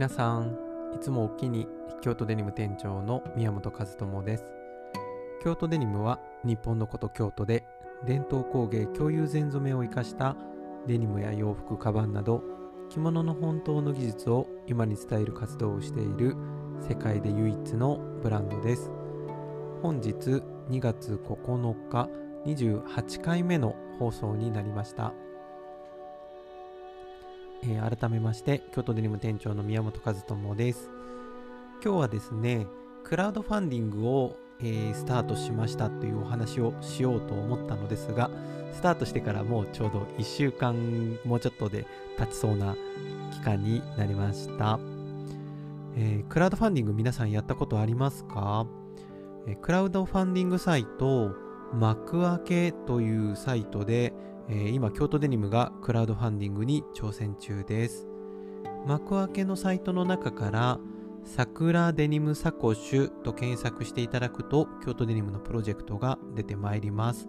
皆さんいつもおきに京都デニム店長の宮本和智です。京都デニムは日本のこと京都で伝統工芸共有前染めを生かしたデニムや洋服カバンなど着物の本当の技術を今に伝える活動をしている世界で唯一のブランドです。本日2月9日28回目の放送になりました。えー、改めまして京都デニム店長の宮本和智です。今日はですねクラウドファンディングを、えー、スタートしましたというお話をしようと思ったのですがスタートしてからもうちょうど1週間もうちょっとで経ちそうな期間になりました、えー、クラウドファンディング皆さんやったことありますか、えクラウドファンディングサイト幕開けというサイトでえー、今京都デニムがクラウドファンディングに挑戦中です。幕開けのサイトの中から桜デニムサコッシュと検索していただくと京都デニムのプロジェクトが出てまいります。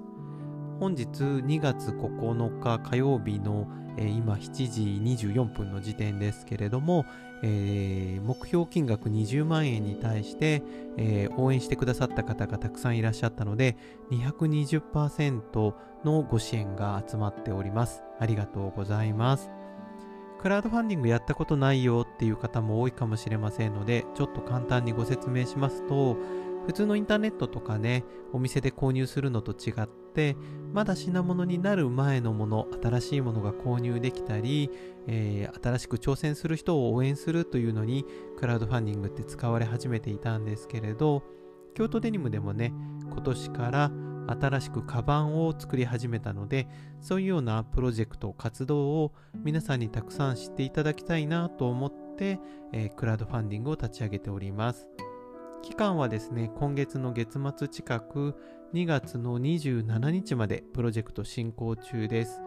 本日2月9日火曜日の、えー、今7時24分の時点ですけれども、えー、目標金額20万円に対して、えー、応援してくださった方がたくさんいらっしゃったので220%のご支援が集まっております。ありがとうございます。クラウドファンディングやったことないよっていう方も多いかもしれませんのでちょっと簡単にご説明しますと普通のインターネットとかねお店で購入するのと違ってまだ品物になる前のもの新しいものが購入できたり、えー、新しく挑戦する人を応援するというのにクラウドファンディングって使われ始めていたんですけれど京都デニムでもね今年から新しくカバンを作り始めたのでそういうようなプロジェクト活動を皆さんにたくさん知っていただきたいなと思って、えー、クラウドファンディングを立ち上げております。期間はですね、今月の月末近く2月の27日までプロジェクト進行中です。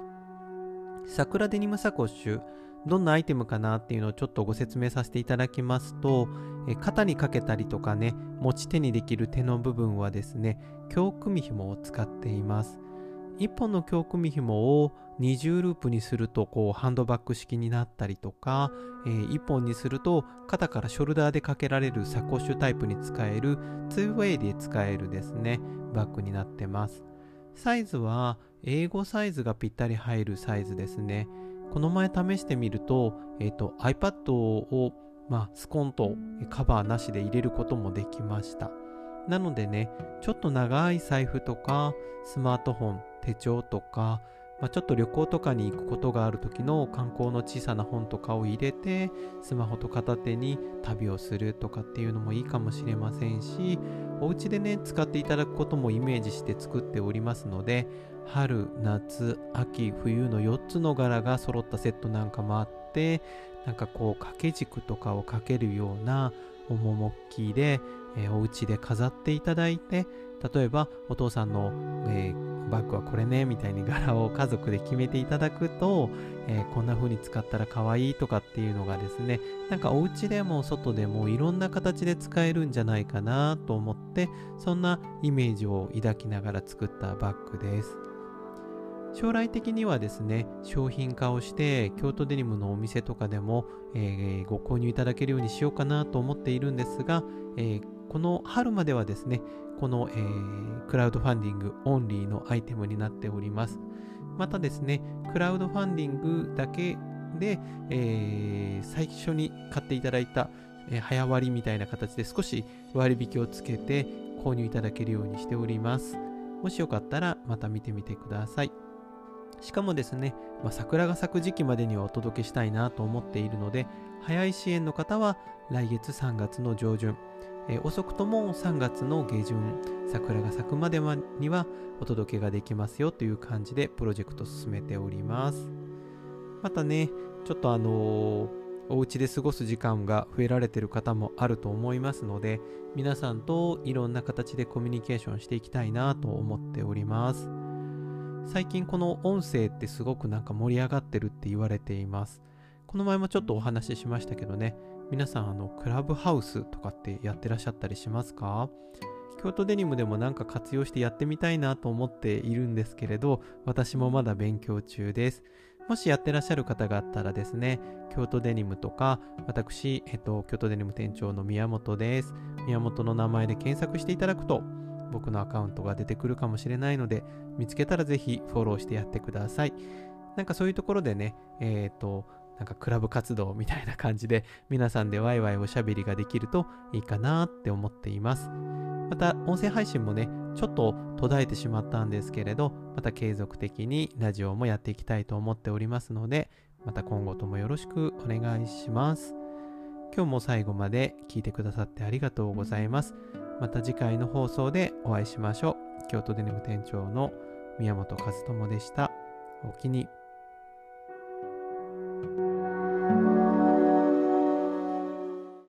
桜デニムサコッシュ、どんなアイテムかなっていうのをちょっとご説明させていただきますと、え肩にかけたりとかね、持ち手にできる手の部分はですね、強組紐を使っています。1本の強組紐を二重ループにするとこうハンドバッグ式になったりとか、えー、1本にすると肩からショルダーでかけられるサコッシュタイプに使える 2way で使えるですねバッグになってます。サイズは英語サイズがぴったり入るサイズですね。この前試してみると,、えーと、iPad を、まあ、スコンとカバーなしで入れることもできましたなのでねちょっと長い財布とかスマートフォン手帳とかまあ、ちょっと旅行とかに行くことがある時の観光の小さな本とかを入れてスマホと片手に旅をするとかっていうのもいいかもしれませんしお家でね使っていただくこともイメージして作っておりますので春夏秋冬の4つの柄が揃ったセットなんかもあってなんかこう掛け軸とかをかけるような趣で、えー、お家で飾っていただいて例えばお父さんの、えー、バッグはこれねみたいに柄を家族で決めていただくと、えー、こんな風に使ったら可愛いとかっていうのがですねなんかお家でも外でもいろんな形で使えるんじゃないかなと思ってそんなイメージを抱きながら作ったバッグです。将来的にはですね商品化をして京都デニムのお店とかでも、えー、ご購入いただけるようにしようかなと思っているんですが、えー、この春まではですねこの、えー、クラウドファンディングオンリーのアイテムになっております。またですねクラウドファンディングだけで、えー、最初に買っていただいた、えー、早割みたいな形で少し割引をつけて購入いただけるようにしております。もしよかったらまた見てみてください。しかもですね、まあ、桜が咲く時期までにはお届けしたいなと思っているので、早い支援の方は来月3月の上旬、え、遅くとも3月の下旬、桜が咲くまでにはお届けができますよという感じでプロジェクト進めております。またね、ちょっとあのー、お家で過ごす時間が増えられてる方もあると思いますので、皆さんといろんな形でコミュニケーションしていきたいなと思っております。最近この音声ってすごくなんか盛り上がってるって言われています。この前もちょっとお話ししましたけどね、皆さんあのクラブハウスとかってやってらっしゃったりしますか？京都デニムでもなんか活用してやってみたいなと思っているんですけれど、私もまだ勉強中です。もしやってらっしゃる方があったらですね、京都デニムとか、私、えっと、京都デニム店長の宮本です。宮本の名前で検索していただくと、僕のアカウントが出てくるかもしれないので、見つけたらぜひフォローしてやってください。なんかそういうところでね、えっ、と、なんかクラブ活動みたいな感じで皆さんでワイワイおしゃべりができるといいかなって思っています。また音声配信もね、ちょっと途絶えてしまったんですけれど、また継続的にラジオもやっていきたいと思っておりますので、また今後ともよろしくお願いします。今日も最後まで聞いてくださってありがとうございます。また次回の放送でお会いしましょう。京都デニム店長の宮本和智でした。お気に。